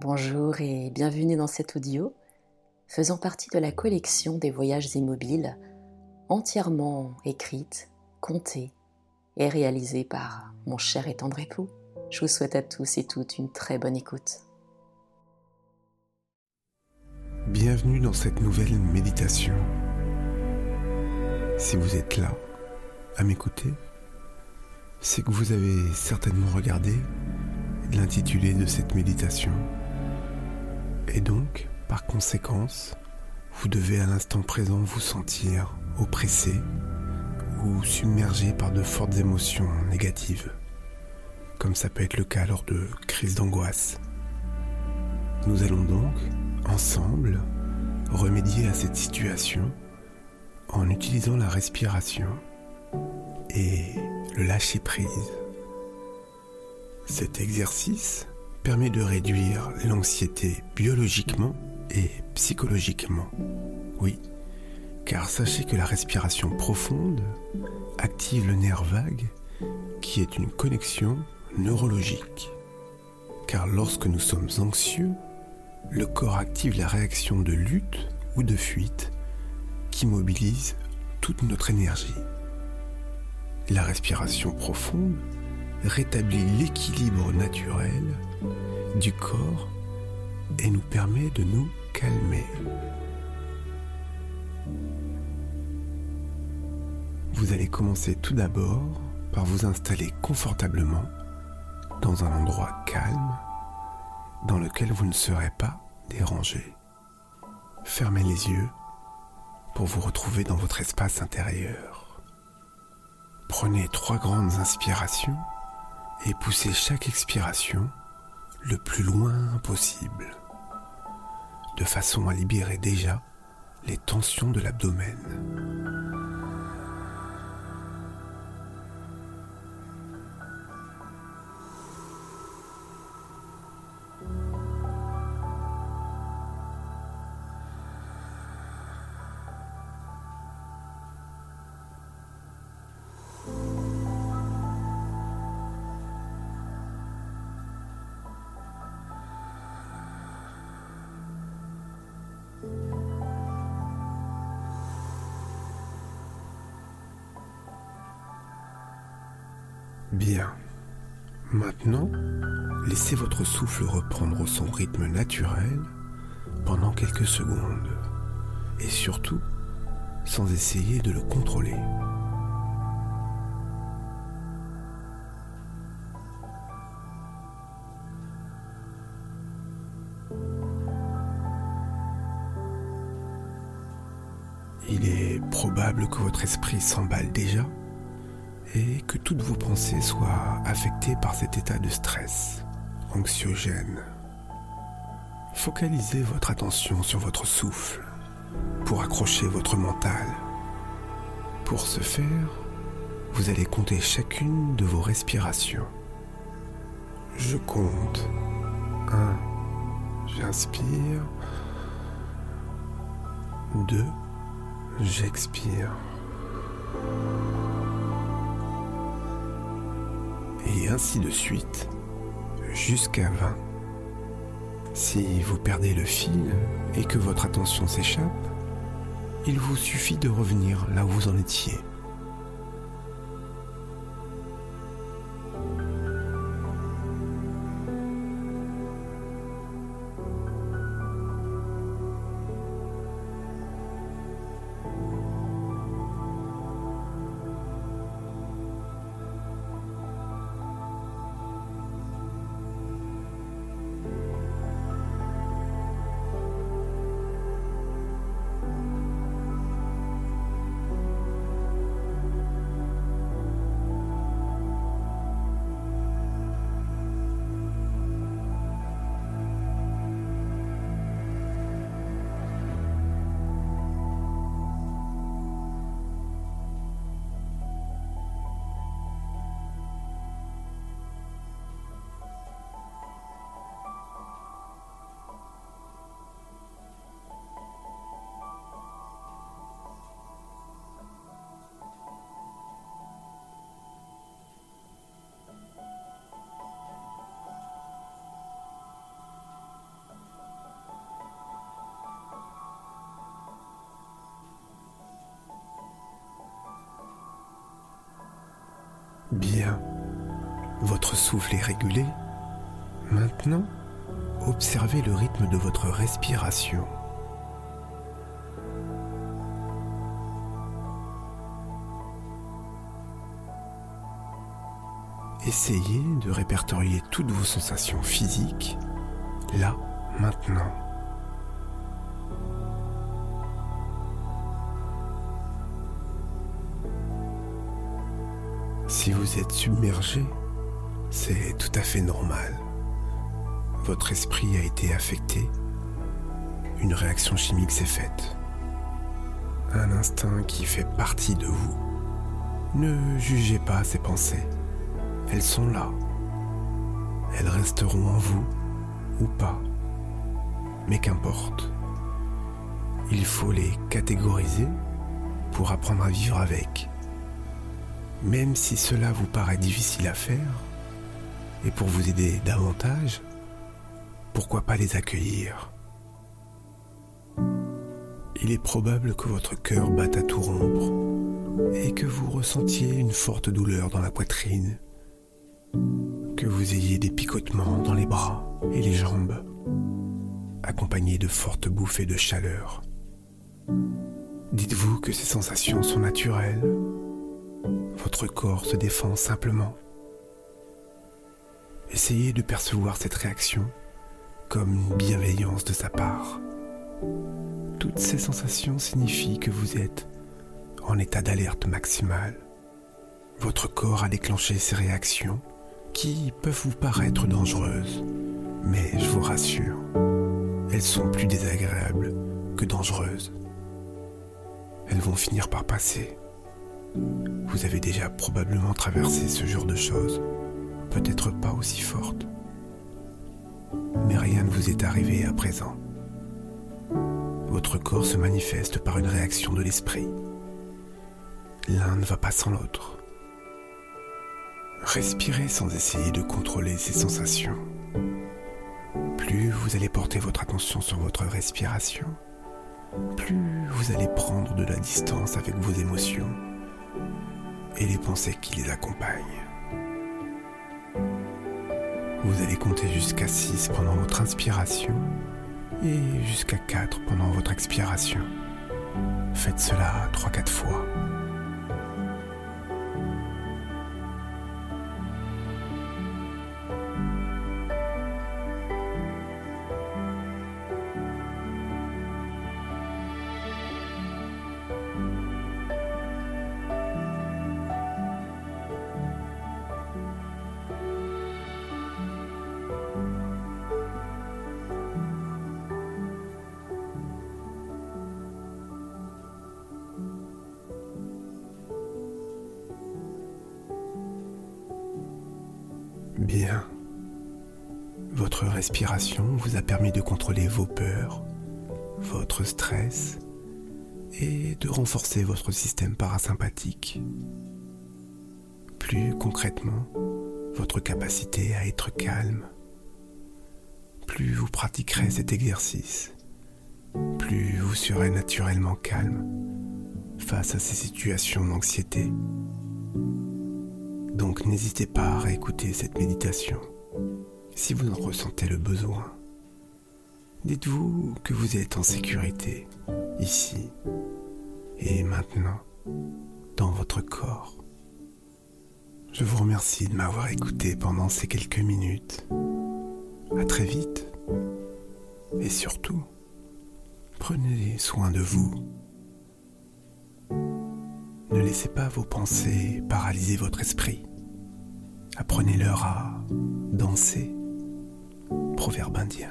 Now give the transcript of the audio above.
Bonjour et bienvenue dans cet audio faisant partie de la collection des voyages immobiles entièrement écrite, contée et réalisée par mon cher et tendre époux. Je vous souhaite à tous et toutes une très bonne écoute. Bienvenue dans cette nouvelle méditation. Si vous êtes là, à m'écouter, c'est que vous avez certainement regardé l'intitulé de cette méditation. Et donc, par conséquence, vous devez à l'instant présent vous sentir oppressé ou submergé par de fortes émotions négatives, comme ça peut être le cas lors de crises d'angoisse. Nous allons donc, ensemble, remédier à cette situation en utilisant la respiration et le lâcher prise. Cet exercice permet de réduire l'anxiété biologiquement et psychologiquement. Oui, car sachez que la respiration profonde active le nerf vague qui est une connexion neurologique. Car lorsque nous sommes anxieux, le corps active la réaction de lutte ou de fuite qui mobilise toute notre énergie. La respiration profonde rétablit l'équilibre naturel du corps et nous permet de nous calmer. Vous allez commencer tout d'abord par vous installer confortablement dans un endroit calme dans lequel vous ne serez pas dérangé. Fermez les yeux pour vous retrouver dans votre espace intérieur. Prenez trois grandes inspirations et poussez chaque expiration le plus loin possible, de façon à libérer déjà les tensions de l'abdomen. Bien. Maintenant, laissez votre souffle reprendre son rythme naturel pendant quelques secondes. Et surtout, sans essayer de le contrôler. Il est probable que votre esprit s'emballe déjà et que toutes vos pensées soient affectées par cet état de stress anxiogène. Focalisez votre attention sur votre souffle pour accrocher votre mental. Pour ce faire, vous allez compter chacune de vos respirations. Je compte 1. J'inspire. 2. J'expire. Et ainsi de suite jusqu'à 20. Si vous perdez le fil et que votre attention s'échappe, il vous suffit de revenir là où vous en étiez. Bien. Votre souffle est régulé. Maintenant, observez le rythme de votre respiration. Essayez de répertorier toutes vos sensations physiques, là, maintenant. Si vous êtes submergé, c'est tout à fait normal. Votre esprit a été affecté. Une réaction chimique s'est faite. Un instinct qui fait partie de vous. Ne jugez pas ces pensées. Elles sont là. Elles resteront en vous ou pas. Mais qu'importe. Il faut les catégoriser pour apprendre à vivre avec. Même si cela vous paraît difficile à faire, et pour vous aider davantage, pourquoi pas les accueillir? Il est probable que votre cœur batte à tout rompre et que vous ressentiez une forte douleur dans la poitrine, que vous ayez des picotements dans les bras et les jambes, accompagnés de fortes bouffées de chaleur. Dites-vous que ces sensations sont naturelles votre corps se défend simplement. Essayez de percevoir cette réaction comme une bienveillance de sa part. Toutes ces sensations signifient que vous êtes en état d'alerte maximale. Votre corps a déclenché ces réactions qui peuvent vous paraître dangereuses, mais je vous rassure, elles sont plus désagréables que dangereuses. Elles vont finir par passer. Vous avez déjà probablement traversé ce genre de choses, peut-être pas aussi fortes. Mais rien ne vous est arrivé à présent. Votre corps se manifeste par une réaction de l'esprit. L'un ne va pas sans l'autre. Respirez sans essayer de contrôler ces sensations. Plus vous allez porter votre attention sur votre respiration, plus vous allez prendre de la distance avec vos émotions et les pensées qui les accompagnent. Vous allez compter jusqu'à 6 pendant votre inspiration et jusqu'à 4 pendant votre expiration. Faites cela 3-4 fois. Bien. Votre respiration vous a permis de contrôler vos peurs, votre stress et de renforcer votre système parasympathique. Plus concrètement, votre capacité à être calme. Plus vous pratiquerez cet exercice, plus vous serez naturellement calme face à ces situations d'anxiété donc n'hésitez pas à réécouter cette méditation si vous en ressentez le besoin. Dites-vous que vous êtes en sécurité ici et maintenant dans votre corps. Je vous remercie de m'avoir écouté pendant ces quelques minutes. À très vite. Et surtout, prenez soin de vous. Ne laissez pas vos pensées paralyser votre esprit. Apprenez-leur à danser. Proverbe indien.